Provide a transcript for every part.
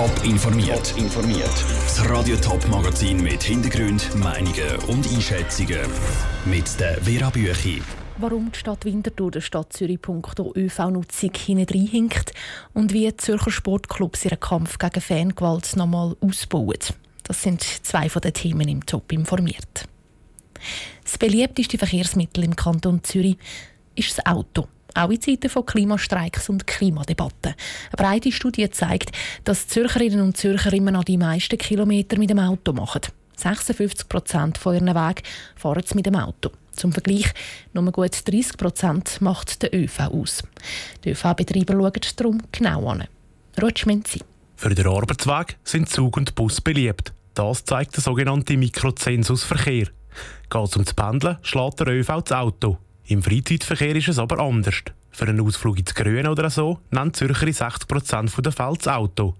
Top informiert. informiert. Das Radio Top Magazin mit Hintergrund, Meinungen und Einschätzungen mit der Vera Büchi. Warum die Stadt Winterthur der Stadt Zürich punkto ÖV-Nutzung hinkt und wie die Zürcher Sportclubs ihren Kampf gegen Fangewalt nochmal ausbauen. Das sind zwei von den Themen im Top informiert. Das beliebteste Verkehrsmittel im Kanton Zürich ist das Auto. Auch in Zeiten von Klimastreiks und Klimadebatten. Eine breite Studie zeigt, dass Zürcherinnen und Zürcher immer noch die meisten Kilometer mit dem Auto machen. 56 Prozent von ihren Weg fahren sie mit dem Auto. Zum Vergleich, nur gut 30 Prozent macht der ÖV aus. Die ÖV-Betreiber schauen darum genau an. Rutschmenzi. Für den Arbeitsweg sind Zug und Bus beliebt. Das zeigt der sogenannte Mikrozensusverkehr. Geht es um das Pendeln, schlägt der ÖV das Auto. Im Freizeitverkehr ist es aber anders. Für einen Ausflug ins Grüne oder so nennt Zürcher 60% der Fälle das Auto.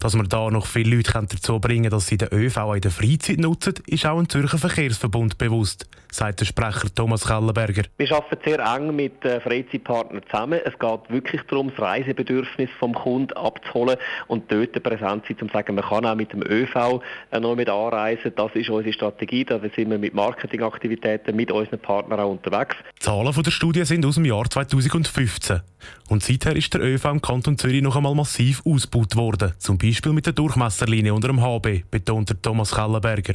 Dass man da noch viele Leute dazu bringen dass sie den ÖV auch in der Freizeit nutzen, ist auch ein Zürcher Verkehrsverbund bewusst, sagt der Sprecher Thomas Kellenberger. Wir arbeiten sehr eng mit Freizeitpartnern zusammen. Es geht wirklich darum, das Reisebedürfnis vom Kunden abzuholen und dort präsent sein, um zu sagen, man kann auch mit dem ÖV noch mit anreisen. Das ist unsere Strategie. Da sind wir mit Marketingaktivitäten mit unseren Partnern auch unterwegs. Die Zahlen der Studie sind aus dem Jahr 2015. Und seither ist der ÖV im Kanton Zürich noch einmal massiv ausgebaut worden. Zum Beispiel mit der Durchmesserlinie unter dem HB, betont Thomas Kellenberger.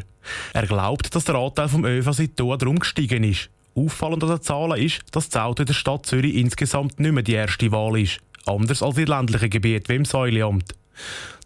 Er glaubt, dass der Anteil vom ÖV seitdem darum gestiegen ist. Auffallend an den Zahlen ist, dass das Auto in der Stadt Zürich insgesamt nicht mehr die erste Wahl ist. Anders als in ländlichen Gebieten wie im Säuleamt.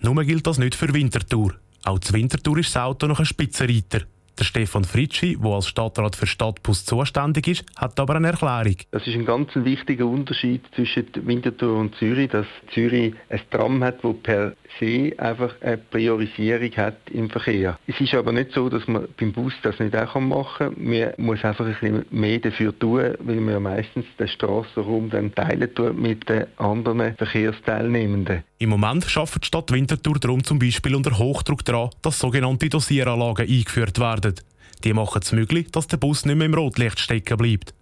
Nur gilt das nicht für Winterthur. Auch zur Winterthur ist das Auto noch ein Spitzenreiter. Der Stefan Fritschi, der als Stadtrat für Stadtbus zuständig ist, hat aber eine Erklärung. Das ist ein ganz wichtiger Unterschied zwischen Winterthur und Zürich, dass Zürich ein Tram hat, das per se einfach eine Priorisierung hat im Verkehr. Es ist aber nicht so, dass man beim Bus das nicht auch machen kann. Man muss einfach ein bisschen mehr dafür tun, weil man ja meistens den Strassenraum dann teilen tut mit den anderen Verkehrsteilnehmenden. Im Moment schafft die Stadt Winterthur darum zum Beispiel unter Hochdruck daran, dass sogenannte Dosieranlagen eingeführt werden. Die machen es möglich, dass der Bus nicht mehr im Rotlicht stecken bleibt.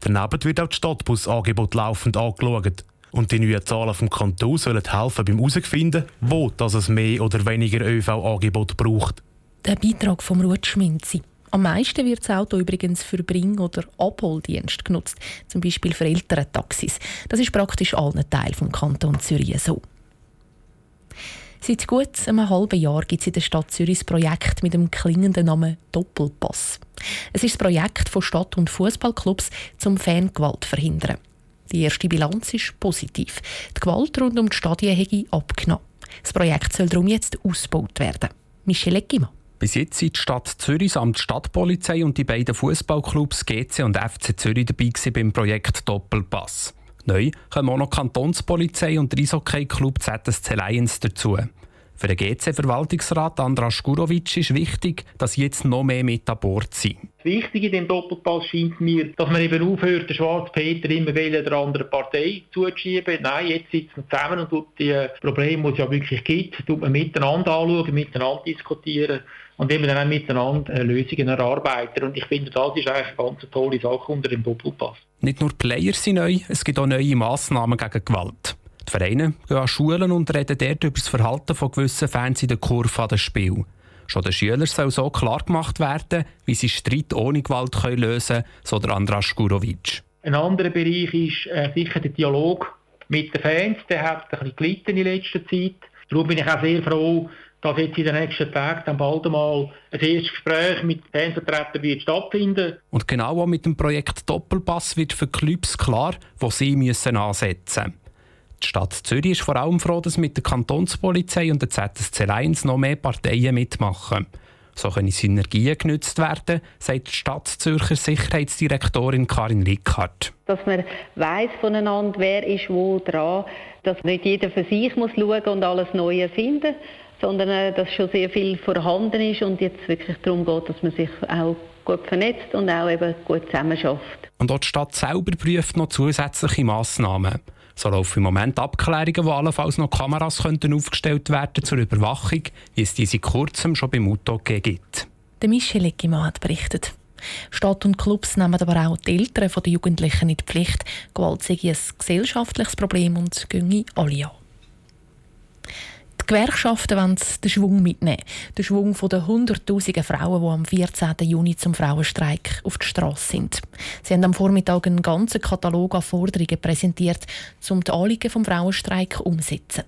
Daneben wird auch das Stadtbusangebot laufend angeschaut. Und die neuen Zahlen vom Kanton sollen helfen beim herausfinden, wo das es mehr oder weniger ÖV-Angebot braucht. Der Beitrag vom Ruth Schminzi. Am meisten wird das Auto übrigens für Bring- oder Abholdienst genutzt, zum Beispiel für ältere Taxis. Das ist praktisch allen Teilen vom Kanton Zürich so. Seit gut einem halben Jahr gibt es in der Stadt Zürich ein Projekt mit dem klingenden Namen Doppelpass. Es ist das Projekt von Stadt- und Fußballclubs zum Fangewalt verhindern. Die erste Bilanz ist positiv. Die Gewalt rund um die Stadien hätte abgenommen. Das Projekt soll darum jetzt ausgebaut werden. Michel Eggimann. Bis jetzt sind die Stadt Zürich samt Stadtpolizei und die beiden Fußballclubs GC und FC Zürich dabei beim Projekt Doppelpass. Neu kommen auch noch Kantonspolizei und der Eishockey-Club ZSC Lions dazu. Für den GC-Verwaltungsrat Andras Gurovic ist wichtig, dass jetzt noch mehr mit an Bord sind. Wichtig in dem Doppelpass scheint mir, dass man eben aufhört, den Schwarz Peter immer wieder der anderen Partei zuzuschieben. Nein, jetzt sitzt man zusammen und tut die Probleme, die es ja wirklich gibt, tut man miteinander anschauen, miteinander diskutieren und eben dann miteinander Lösungen erarbeiten. Und ich finde, das ist eigentlich eine ganz tolle Sache unter dem Doppelpass. Nicht nur die Player sind neu, es gibt auch neue Massnahmen gegen Gewalt. Die Vereine gehen an Schulen und reden dort über das Verhalten von gewissen Fans in der Kurve an des Spiel. Schon den Schülern soll so klar gemacht werden, wie sie Streit ohne Gewalt können lösen können, so der Andras Gurovic. Ein anderer Bereich ist äh, sicher der Dialog mit den Fans. Der hat ein bisschen gelitten in letzter Zeit. Darum bin ich auch sehr froh, dass jetzt in den nächsten Tagen dann bald einmal ein erstes Gespräch mit Fanvertretern wird stattfinden. Und genau auch mit dem Projekt Doppelpass wird für Clubs klar, wo sie müssen ansetzen müssen. Die Stadt Zürich ist vor allem froh, dass mit der Kantonspolizei und der ZSC 1 noch mehr Parteien mitmachen. So können Synergien genutzt werden, sagt die Stadt Zürcher Sicherheitsdirektorin Karin Rickhardt. Dass man weiss voneinander, wer ist wo dran, dass nicht jeder für sich muss schauen und alles Neue finden sondern äh, dass schon sehr viel vorhanden ist und jetzt wirklich darum geht, dass man sich auch gut vernetzt und auch eben gut zusammenarbeitet. Und auch die Stadt selber prüft noch zusätzliche Massnahmen. So laufen im Moment Abklärungen, wo allenfalls noch Kameras könnten aufgestellt werden zur Überwachung, wie es diese kurzem schon beim UTOG gibt. Der Michel Eckimann hat berichtet. Stadt und Clubs nehmen aber auch die Eltern der Jugendlichen in die Pflicht. Gewalt sei ein gesellschaftliches Problem und ginge alle an. Gewerkschaften wollen den Schwung mitnehmen. Den Schwung von den hunderttausenden Frauen, die am 14. Juni zum Frauenstreik auf der Straße sind. Sie haben am Vormittag einen ganzen Katalog an Forderungen präsentiert, um die Anliegen vom Frauenstreik umzusetzen.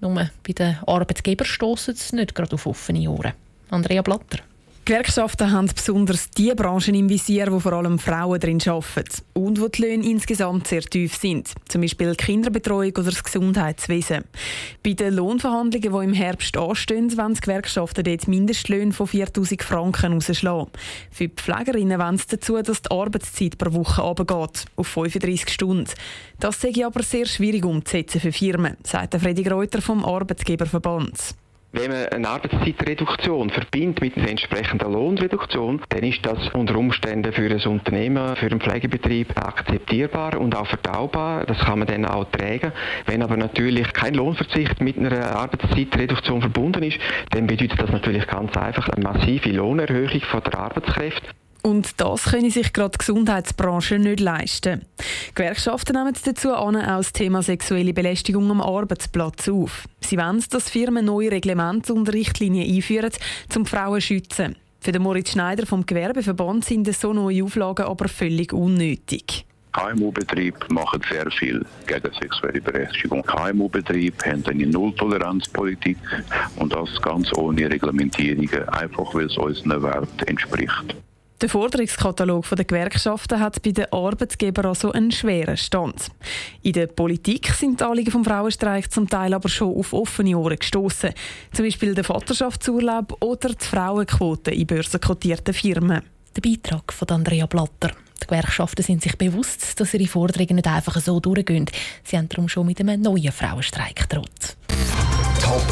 Nur bei den Arbeitgebern stossen es nicht gerade auf offene Ohren. Andrea Blatter. Gewerkschaften haben besonders die Branchen im Visier, wo vor allem Frauen drin arbeiten und wo die Löhne insgesamt sehr tief sind, zum Beispiel Kinderbetreuung oder das Gesundheitswesen. Bei den Lohnverhandlungen, die im Herbst anstehen, wollen die Gewerkschaften dort Mindestlöhne von 4000 Franken rausschlagen. Für die Pflegerinnen wollen sie dazu, dass die Arbeitszeit pro Woche runtergeht, auf 35 Stunden. Das sei aber sehr schwierig umzusetzen für Firmen, sagt Freddy Reuter vom Arbeitgeberverband. Wenn man eine Arbeitszeitreduktion verbindet mit einer entsprechenden Lohnreduktion, dann ist das unter Umständen für ein Unternehmen, für einen Pflegebetrieb akzeptierbar und auch verdaubar. Das kann man dann auch tragen. Wenn aber natürlich kein Lohnverzicht mit einer Arbeitszeitreduktion verbunden ist, dann bedeutet das natürlich ganz einfach eine massive Lohnerhöhung von der Arbeitskräfte. Und das können sich gerade die Gesundheitsbranche nicht leisten. Gewerkschaften nehmen dazu auch das Thema sexuelle Belästigung am Arbeitsplatz auf. Sie wollen, dass Firmen neue Reglemente und Richtlinien einführen, um Frauen zu schützen. Für den Moritz Schneider vom Gewerbeverband sind so neue Auflagen aber völlig unnötig. KMU-Betriebe machen sehr viel gegen sexuelle Belästigung. KMU-Betriebe haben eine Nulltoleranzpolitik und das ganz ohne Reglementierungen, einfach weil es unseren Wert entspricht. Der Forderungskatalog der Gewerkschaften hat bei den Arbeitgebern also einen schweren Stand. In der Politik sind die Anliegen vom Frauenstreik zum Teil aber schon auf offene Ohren gestoßen. Zum Beispiel der Vaterschaftsurlaub oder die Frauenquote in börsenkotierten Firmen. Der Beitrag von Andrea Blatter. Die Gewerkschaften sind sich bewusst, dass ihre Forderungen nicht einfach so durchgehen. Sie haben darum schon mit einem neuen Frauenstreik gedroht.